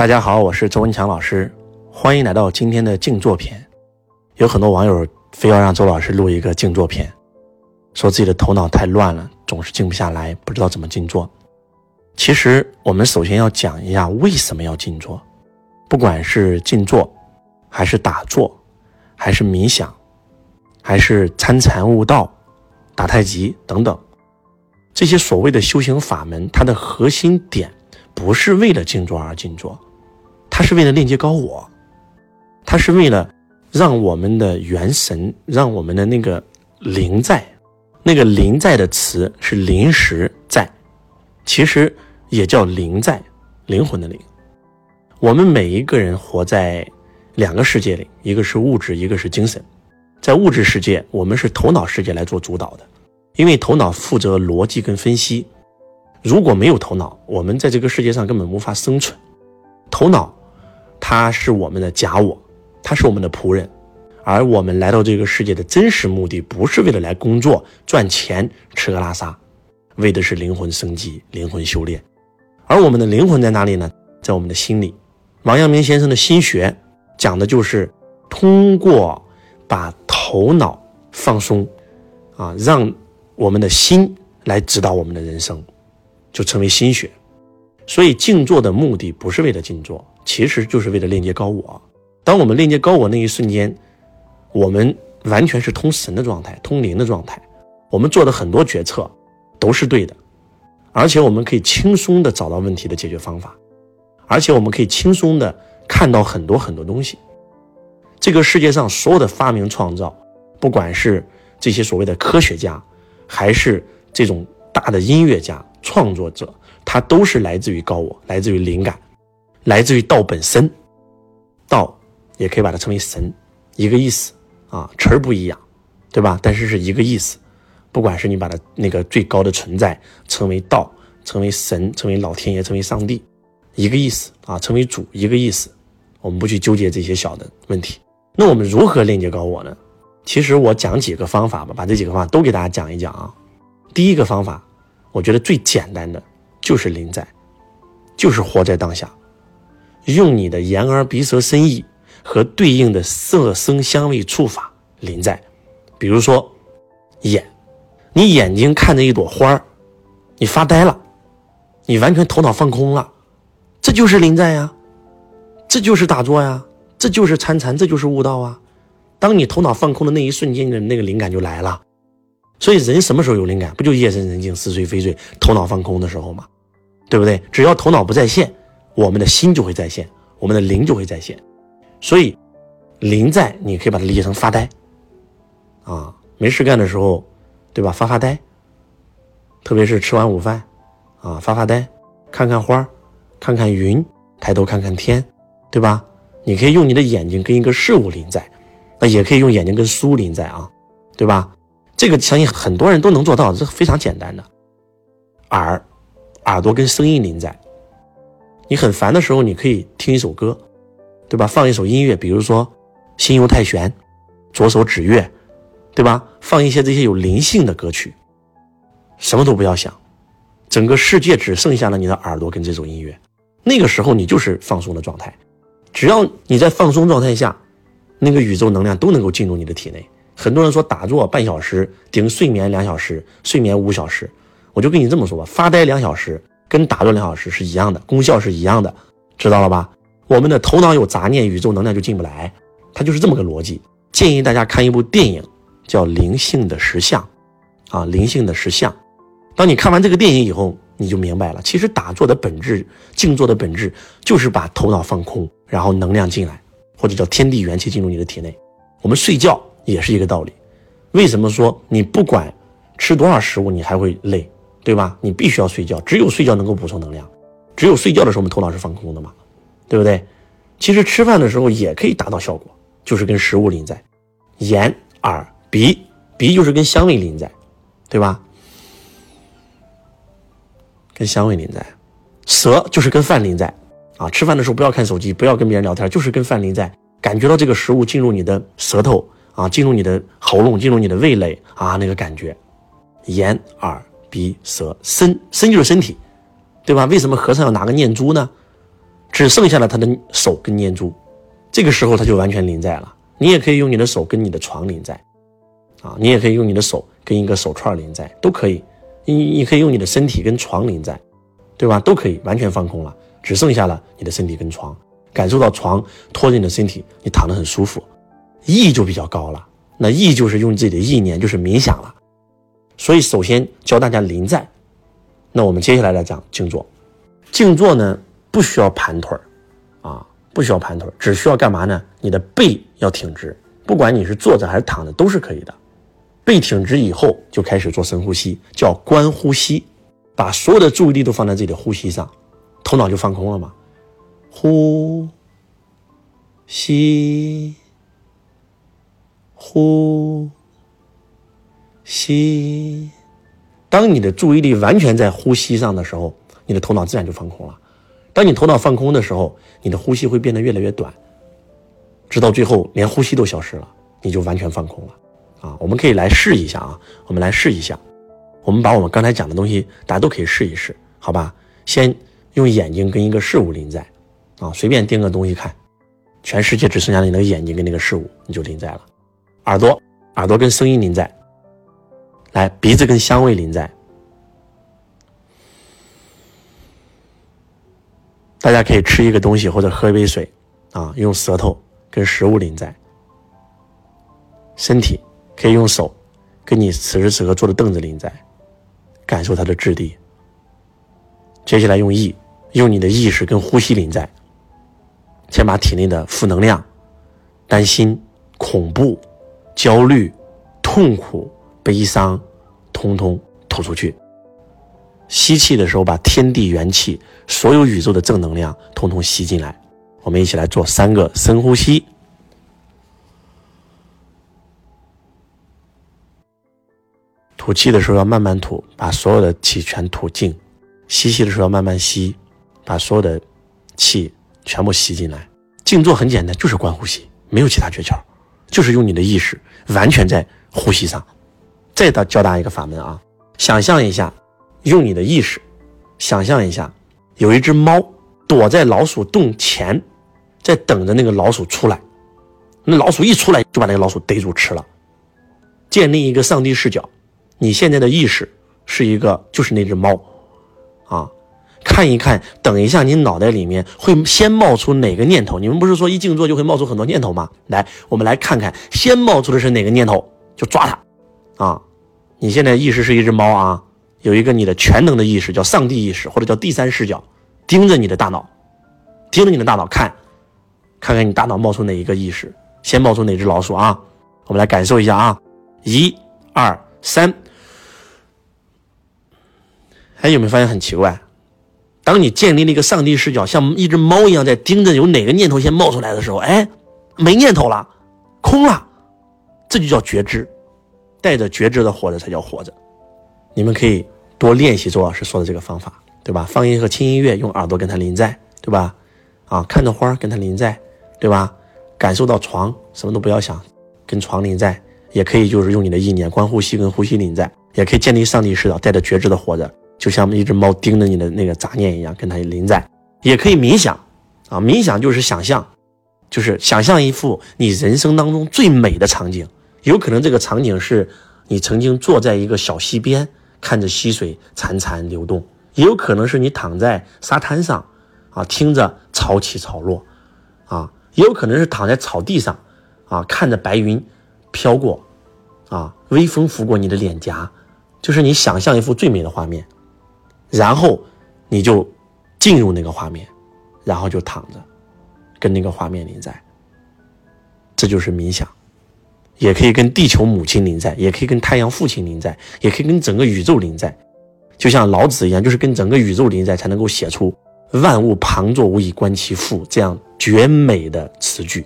大家好，我是周文强老师，欢迎来到今天的静坐篇。有很多网友非要让周老师录一个静坐篇，说自己的头脑太乱了，总是静不下来，不知道怎么静坐。其实我们首先要讲一下为什么要静坐，不管是静坐，还是打坐，还是冥想，还是参禅悟道、打太极等等，这些所谓的修行法门，它的核心点不是为了静坐而静坐。它是为了链接高我，它是为了让我们的元神，让我们的那个灵在，那个灵在的词是临时在，其实也叫灵在，灵魂的灵。我们每一个人活在两个世界里，一个是物质，一个是精神。在物质世界，我们是头脑世界来做主导的，因为头脑负责逻辑跟分析。如果没有头脑，我们在这个世界上根本无法生存。头脑。他是我们的假我，他是我们的仆人，而我们来到这个世界的真实目的，不是为了来工作赚钱吃喝拉撒，为的是灵魂升级、灵魂修炼。而我们的灵魂在哪里呢？在我们的心里。王阳明先生的心学讲的就是通过把头脑放松，啊，让我们的心来指导我们的人生，就成为心学。所以静坐的目的不是为了静坐。其实就是为了链接高我。当我们链接高我那一瞬间，我们完全是通神的状态，通灵的状态。我们做的很多决策都是对的，而且我们可以轻松的找到问题的解决方法，而且我们可以轻松的看到很多很多东西。这个世界上所有的发明创造，不管是这些所谓的科学家，还是这种大的音乐家、创作者，他都是来自于高我，来自于灵感。来自于道本身，道也可以把它称为神，一个意思啊，词儿不一样，对吧？但是是一个意思。不管是你把它那个最高的存在称为道，称为神，称为老天爷，称为上帝，一个意思啊，称为主，一个意思。我们不去纠结这些小的问题。那我们如何链接高我呢？其实我讲几个方法吧，把这几个方法都给大家讲一讲啊。第一个方法，我觉得最简单的就是临在，就是活在当下。用你的眼耳鼻舌身意和对应的色声香味触法临在，比如说眼，你眼睛看着一朵花你发呆了，你完全头脑放空了，这就是临在呀，这就是打坐呀，这就是参禅，这就是悟道啊。当你头脑放空的那一瞬间，的那个灵感就来了。所以人什么时候有灵感？不就夜深人静、似睡非睡、头脑放空的时候吗？对不对？只要头脑不在线。我们的心就会在线，我们的灵就会在线，所以灵在你可以把它理解成发呆啊，没事干的时候，对吧？发发呆，特别是吃完午饭啊，发发呆，看看花，看看云，抬头看看天，对吧？你可以用你的眼睛跟一个事物临在，那也可以用眼睛跟书临在啊，对吧？这个相信很多人都能做到，这是非常简单的。耳，耳朵跟声音临在。你很烦的时候，你可以听一首歌，对吧？放一首音乐，比如说《心游太玄》，左手指月，对吧？放一些这些有灵性的歌曲，什么都不要想，整个世界只剩下了你的耳朵跟这首音乐。那个时候你就是放松的状态，只要你在放松状态下，那个宇宙能量都能够进入你的体内。很多人说打坐半小时顶睡眠两小时，睡眠五小时，我就跟你这么说吧，发呆两小时。跟打坐两小时是一样的，功效是一样的，知道了吧？我们的头脑有杂念，宇宙能量就进不来，它就是这么个逻辑。建议大家看一部电影，叫《灵性的实相》，啊，《灵性的实相》。当你看完这个电影以后，你就明白了，其实打坐的本质、静坐的本质，就是把头脑放空，然后能量进来，或者叫天地元气进入你的体内。我们睡觉也是一个道理。为什么说你不管吃多少食物，你还会累？对吧？你必须要睡觉，只有睡觉能够补充能量，只有睡觉的时候，我们头脑是放空的嘛，对不对？其实吃饭的时候也可以达到效果，就是跟食物临在，眼、耳、鼻，鼻就是跟香味临在，对吧？跟香味临在，舌就是跟饭临在啊！吃饭的时候不要看手机，不要跟别人聊天，就是跟饭临在，感觉到这个食物进入你的舌头啊，进入你的喉咙，进入你的味蕾啊，那个感觉，眼、耳。鼻舌身身就是身体，对吧？为什么和尚要拿个念珠呢？只剩下了他的手跟念珠，这个时候他就完全临在了。你也可以用你的手跟你的床临在，啊，你也可以用你的手跟一个手串临在，都可以。你你可以用你的身体跟床临在，对吧？都可以完全放空了，只剩下了你的身体跟床，感受到床托着你的身体，你躺得很舒服，意就比较高了。那意就是用自己的意念，就是冥想了。所以首先教大家临在，那我们接下来来讲静坐。静坐呢不需要盘腿儿，啊。不需要盘腿儿，只需要干嘛呢？你的背要挺直，不管你是坐着还是躺着都是可以的。背挺直以后，就开始做深呼吸，叫观呼吸，把所有的注意力都放在自己的呼吸上，头脑就放空了嘛。呼吸，呼吸。当你的注意力完全在呼吸上的时候，你的头脑自然就放空了。当你头脑放空的时候，你的呼吸会变得越来越短，直到最后连呼吸都消失了，你就完全放空了。啊，我们可以来试一下啊，我们来试一下，我们把我们刚才讲的东西，大家都可以试一试，好吧？先用眼睛跟一个事物临在，啊，随便盯个东西看，全世界只剩下你那个眼睛跟那个事物，你就临在了。耳朵，耳朵跟声音临在，来，鼻子跟香味临在。大家可以吃一个东西或者喝一杯水，啊，用舌头跟食物临在。身体可以用手跟你此时此刻坐的凳子临在，感受它的质地。接下来用意，用你的意识跟呼吸临在，先把体内的负能量、担心、恐怖、焦虑、痛苦、悲伤，通通吐出去。吸气的时候，把天地元气、所有宇宙的正能量通通吸进来。我们一起来做三个深呼吸。吐气的时候要慢慢吐，把所有的气全吐尽；吸气的时候要慢慢吸，把所有的气全部吸进来。静坐很简单，就是观呼吸，没有其他诀窍，就是用你的意识完全在呼吸上。再到教大家一个法门啊，想象一下。用你的意识，想象一下，有一只猫躲在老鼠洞前，在等着那个老鼠出来。那老鼠一出来，就把那个老鼠逮住吃了。建立一个上帝视角，你现在的意识是一个，就是那只猫，啊，看一看，等一下，你脑袋里面会先冒出哪个念头？你们不是说一静坐就会冒出很多念头吗？来，我们来看看，先冒出的是哪个念头，就抓它。啊，你现在意识是一只猫啊。有一个你的全能的意识，叫上帝意识，或者叫第三视角，盯着你的大脑，盯着你的大脑看，看看你大脑冒出哪一个意识，先冒出哪只老鼠啊？我们来感受一下啊，一、二、三。哎，有没有发现很奇怪？当你建立了一个上帝视角，像一只猫一样在盯着有哪个念头先冒出来的时候，哎，没念头了，空了，这就叫觉知，带着觉知的活着才叫活着。你们可以多练习周老师说的这个方法，对吧？放音和轻音乐，用耳朵跟他临在，对吧？啊，看着花跟他临在，对吧？感受到床，什么都不要想，跟床临在，也可以就是用你的意念观呼吸，跟呼吸临在，也可以建立上帝视角，带着觉知的活着，就像一只猫盯着你的那个杂念一样，跟他临在。也可以冥想，啊，冥想就是想象，就是想象一幅你人生当中最美的场景，有可能这个场景是你曾经坐在一个小溪边。看着溪水潺潺流动，也有可能是你躺在沙滩上，啊，听着潮起潮落，啊，也有可能是躺在草地上，啊，看着白云飘过，啊，微风拂过你的脸颊，就是你想象一幅最美的画面，然后你就进入那个画面，然后就躺着，跟那个画面临在，这就是冥想。也可以跟地球母亲临在，也可以跟太阳父亲临在，也可以跟整个宇宙临在，就像老子一样，就是跟整个宇宙临在，才能够写出“万物旁作，无以观其父”这样绝美的词句。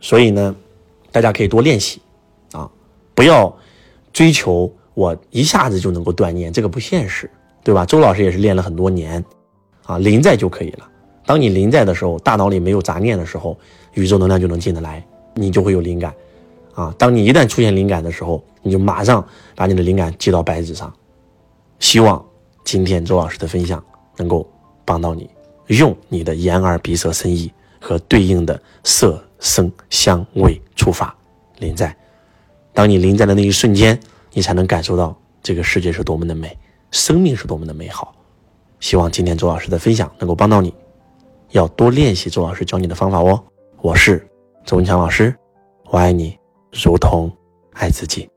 所以呢，大家可以多练习，啊，不要追求我一下子就能够断念，这个不现实，对吧？周老师也是练了很多年，啊，临在就可以了。当你临在的时候，大脑里没有杂念的时候，宇宙能量就能进得来，你就会有灵感。啊，当你一旦出现灵感的时候，你就马上把你的灵感记到白纸上。希望今天周老师的分享能够帮到你。用你的眼耳鼻舌身意和对应的色声香味触法临在。当你临在的那一瞬间，你才能感受到这个世界是多么的美，生命是多么的美好。希望今天周老师的分享能够帮到你，要多练习周老师教你的方法哦。我是周文强老师，我爱你，如同爱自己。